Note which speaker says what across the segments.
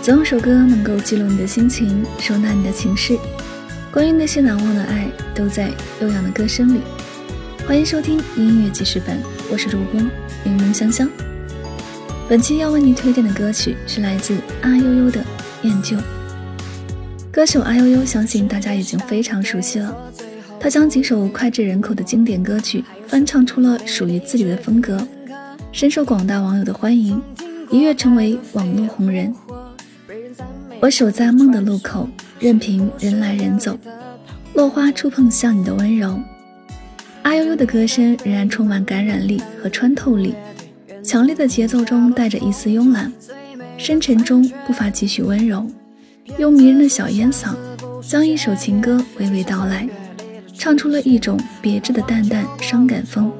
Speaker 1: 总有首歌能够记录你的心情，收纳你的情绪。关于那些难忘的爱，都在悠扬的歌声里。欢迎收听音乐记事本，我是主播柠檬香香。本期要为你推荐的歌曲是来自阿悠悠的《念旧》。歌手阿悠悠，相信大家已经非常熟悉了。他将几首脍炙人口的经典歌曲翻唱出了属于自己的风格，深受广大网友的欢迎，一跃成为网络红人。我守在梦的路口，任凭人来人走，落花触碰像你的温柔。阿悠悠的歌声仍然充满感染力和穿透力，强烈的节奏中带着一丝慵懒，深沉中不乏几许温柔。用迷人的小烟嗓，将一首情歌娓娓道来，唱出了一种别致的淡淡伤感风。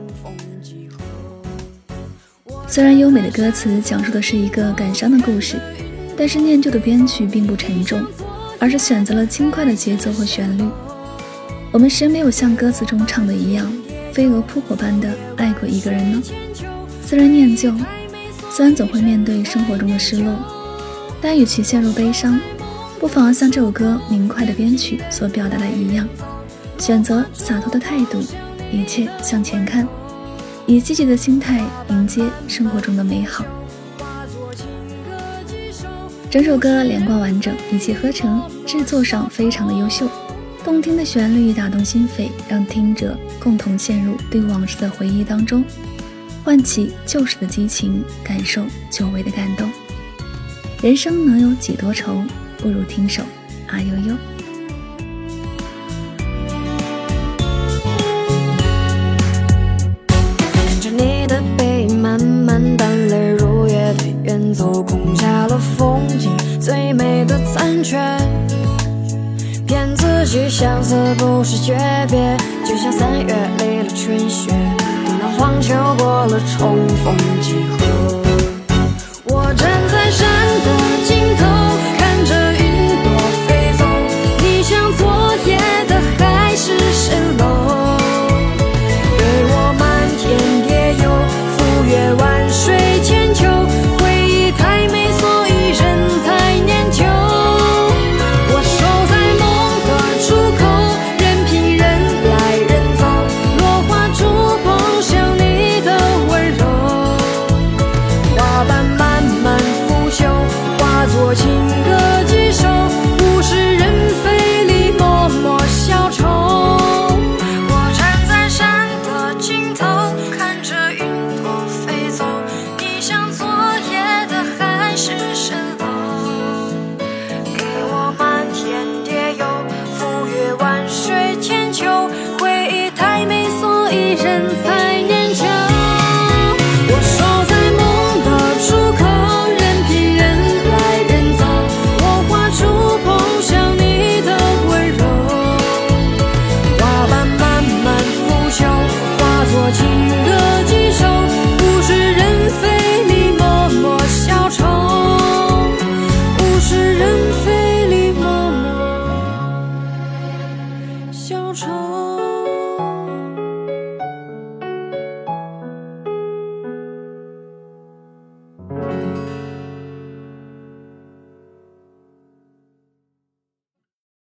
Speaker 1: 虽然优美的歌词讲述的是一个感伤的故事。但是念旧的编曲并不沉重，而是选择了轻快的节奏和旋律。我们谁没有像歌词中唱的一样，飞蛾扑火般的爱过一个人呢？虽然念旧，虽然总会面对生活中的失落，但与其陷入悲伤，不妨像这首歌明快的编曲所表达的一样，选择洒脱的态度，一切向前看，以积极的心态迎接生活中的美好。整首歌连贯完整，一气呵成，制作上非常的优秀。动听的旋律打动心扉，让听者共同陷入对往事的回忆当中，唤起旧时的激情，感受久违的感动。人生能有几多愁，不如听首阿悠悠。
Speaker 2: 的残缺。骗自己相思不是诀别，就像三月里的春雪，等到黄秋过了，重逢我情消愁。